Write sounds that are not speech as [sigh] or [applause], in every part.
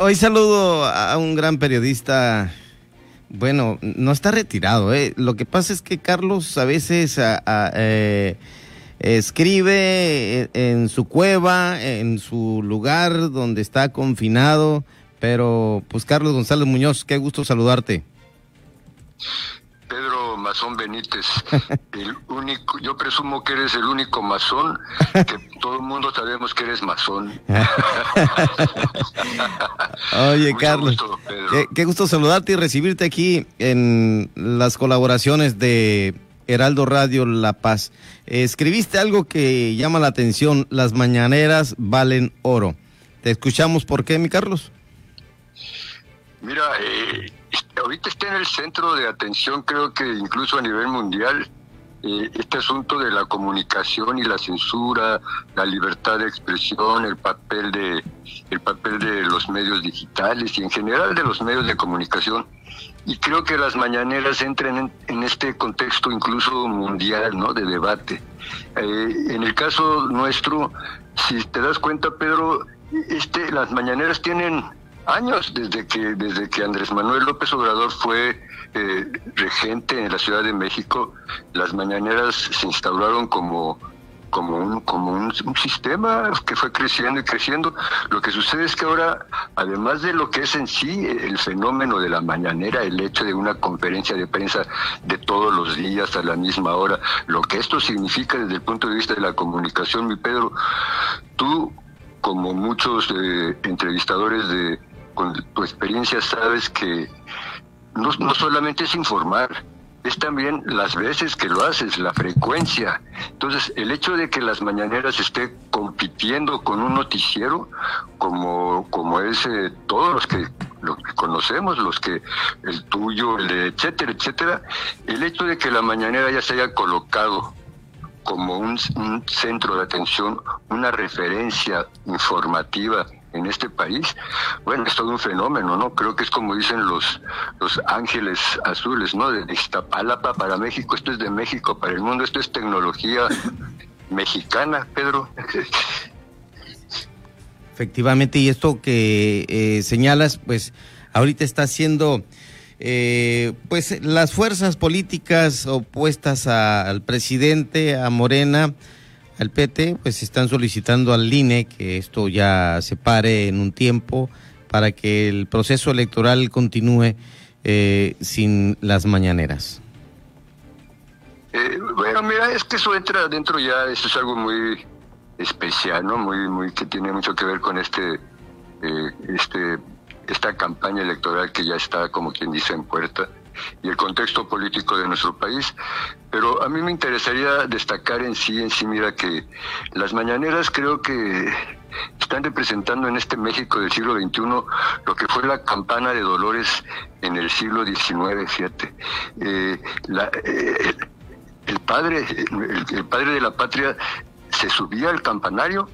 Hoy saludo a un gran periodista. Bueno, no está retirado. ¿eh? Lo que pasa es que Carlos a veces eh, escribe en su cueva, en su lugar donde está confinado. Pero, pues, Carlos González Muñoz, qué gusto saludarte. Mazón Benítez, el único, yo presumo que eres el único masón, que todo el mundo sabemos que eres masón. [laughs] Oye, Carlos, qué, gusto saludarte y recibirte aquí en las colaboraciones de Heraldo Radio La Paz. escribiste algo que llama la atención, las mañaneras valen oro. Te escuchamos, ¿por qué, mi Carlos? Mira, eh, ahorita está en el centro de atención, creo que incluso a nivel mundial, eh, este asunto de la comunicación y la censura, la libertad de expresión, el papel de el papel de los medios digitales y en general de los medios de comunicación. Y creo que las mañaneras entran en, este contexto incluso mundial, ¿no? De debate. Eh, en el caso nuestro, si te das cuenta, Pedro, este, las mañaneras tienen años desde que desde que Andrés Manuel López Obrador fue eh, regente en la Ciudad de México, las mañaneras se instauraron como como un como un, sistema que fue creciendo y creciendo. Lo que sucede es que ahora, además de lo que es en sí el fenómeno de la mañanera, el hecho de una conferencia de prensa de todos los días a la misma hora, lo que esto significa desde el punto de vista de la comunicación, mi Pedro, tú como muchos eh, entrevistadores de, con tu experiencia sabes que no, solamente es informar, es también las veces que lo haces, la frecuencia. Entonces, el hecho de que las mañaneras esté compitiendo con un noticiero, como, como es eh, todos los que, conocemos, los que, el tuyo, el de etcétera, etcétera, el hecho de que la mañanera ya se haya colocado como un centro de atención, una referencia informativa en este país, bueno, es todo un fenómeno, ¿no? Creo que es como dicen los, los ángeles azules, ¿no? De Iztapalapa para México, esto es de México para el mundo, esto es tecnología [laughs] mexicana, Pedro. Efectivamente, y esto que eh, señalas, pues ahorita está haciendo, eh, pues las fuerzas políticas opuestas al presidente, a Morena, al PT, pues están solicitando al INE que esto ya se pare en un tiempo para que el proceso electoral continúe eh, sin las mañaneras. Eh, bueno, mira, es que eso entra dentro ya, eso es algo muy especial, ¿no? Muy, muy que tiene mucho que ver con este, eh, este, esta campaña electoral que ya está, como quien dice, en puerta y el contexto político de nuestro país. Pero a mí me interesaría destacar en sí, en sí, mira que las mañaneras creo que están representando en este México del siglo XXI lo que fue la campana de dolores en el siglo XIX, fíjate. Eh, eh, el, padre, el, padre de la patria se subía al campanario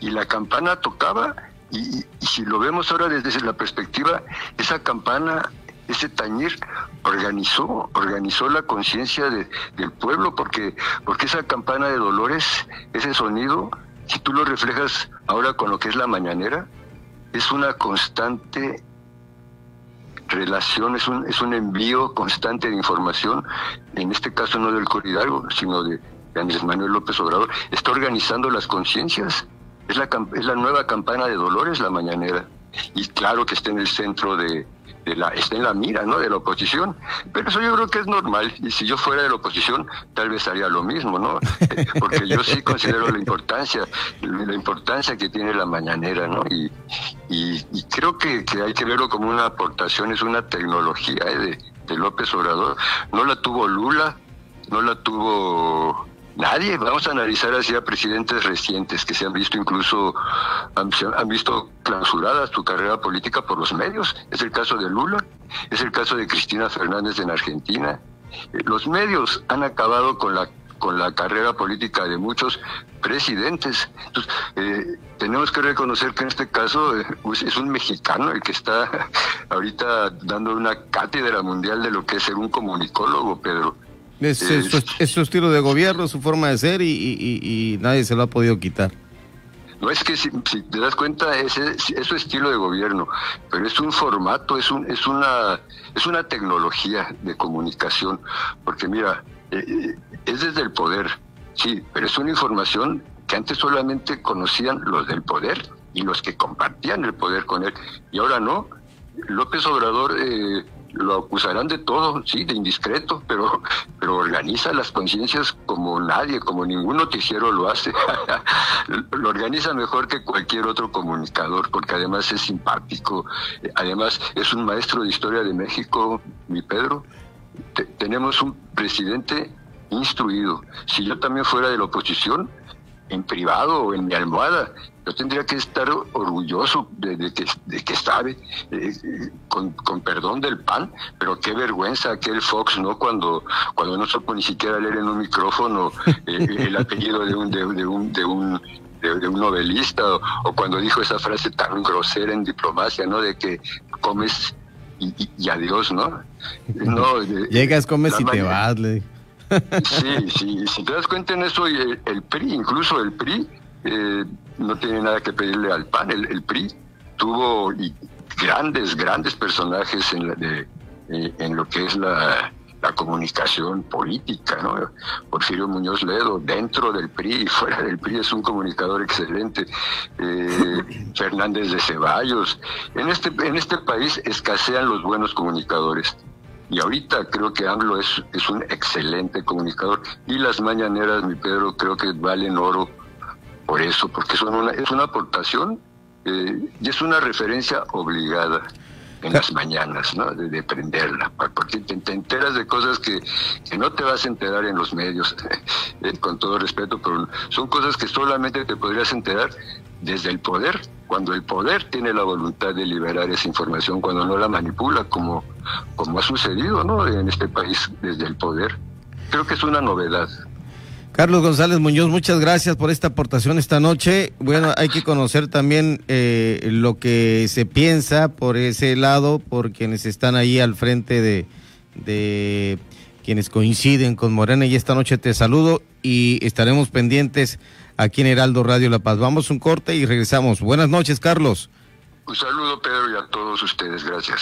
y la campana tocaba y, y, si lo vemos ahora desde la perspectiva, esa campana ese tañir organizó, organizó la conciencia del pueblo, porque, porque esa campana de dolores, ese sonido, si tú lo reflejas ahora con lo que es la mañanera, es una constante relación, es un, es un envío constante de información, en este caso no del Corridalgo, sino de, Andrés Manuel López Obrador, está organizando las conciencias. Es la, es la nueva campana de dolores, la mañanera. Y claro que está en el centro de, la, está en la mira ¿no? de la oposición. Pero eso yo creo que es normal. Y si yo fuera de la oposición, tal vez haría lo mismo, ¿no? [laughs] Porque yo sí considero la importancia, la importancia que tiene la mañanera, ¿no? Y, y, creo que, que, hay que verlo como una aportación, es una tecnología ¿eh? de, de López Obrador. No la tuvo Lula, no la tuvo Nadie. Vamos a analizar así a presidentes recientes que se han visto incluso, han, visto clausuradas su carrera política por los medios. Es el caso de Lula, es el caso de Cristina Fernández en Argentina. Eh, los medios han acabado con la con la carrera política de muchos presidentes. Entonces, eh, tenemos que reconocer que en este caso eh, pues, es un mexicano el que está [laughs] ahorita dando una cátedra mundial de lo que es ser un comunicólogo, Pedro. Es, su, estilo de gobierno, su forma de ser y, nadie se lo ha podido quitar. No es que si, te das cuenta ese es su estilo de gobierno, pero es un formato, es un es una es una tecnología de comunicación, porque mira, eh, eh, es desde el poder, sí, pero es una información que antes solamente conocían los del poder y los que compartían el poder con él, y ahora no. López Obrador eh, lo acusarán de todo, sí, de indiscreto, pero, pero organiza las conciencias como nadie, como ningún noticiero lo hace. [laughs] lo organiza mejor que cualquier otro comunicador, porque además es simpático, además es un maestro de historia de México, mi Pedro. tenemos un presidente instruido. Si yo también fuera de la oposición, en privado o en mi almohada. Yo tendría que estar orgulloso de, que, de que sabe, eh, con, perdón del pan, pero qué vergüenza aquel Fox, ¿no? Cuando, cuando no supo ni siquiera leer en un micrófono eh, [laughs] el apellido de un, de, un, de un de, un novelista o, cuando dijo esa frase tan grosera en diplomacia, ¿no? De que comes y, adiós, ¿no? no Llegas, comes y te vas, le Sí, sí, si te das cuenta en eso, el, el PRI, incluso el PRI, eh, no tiene nada que pedirle al PAN. El, PRI tuvo grandes, grandes personajes en, de, eh, en lo que es la, comunicación política, ¿no? Porfirio Muñoz Ledo, dentro del PRI y fuera del PRI, es un comunicador excelente. Eh, [laughs] Fernández de Ceballos. En este, en este país escasean los buenos comunicadores. Y ahorita creo que AMLO es, es un excelente comunicador. Y las mañaneras, mi Pedro, creo que valen oro por eso, porque son una, es una aportación eh, y es una referencia obligada en las mañanas, ¿no? De, prenderla, porque te, enteras de cosas que, que, no te vas a enterar en los medios, [laughs] eh, con todo respeto, pero son cosas que solamente te podrías enterar desde el poder, cuando el poder tiene la voluntad de liberar esa información, cuando no la manipula, como, como ha sucedido ¿no? en este país desde el poder. Creo que es una novedad. Carlos González Muñoz, muchas gracias por esta aportación esta noche. Bueno, hay que conocer también eh, lo que se piensa por ese lado, por quienes están ahí al frente de, de quienes coinciden con Morena. Y esta noche te saludo y estaremos pendientes aquí en Heraldo Radio La Paz. Vamos un corte y regresamos. Buenas noches, Carlos. Un saludo, Pedro, y a todos ustedes. Gracias.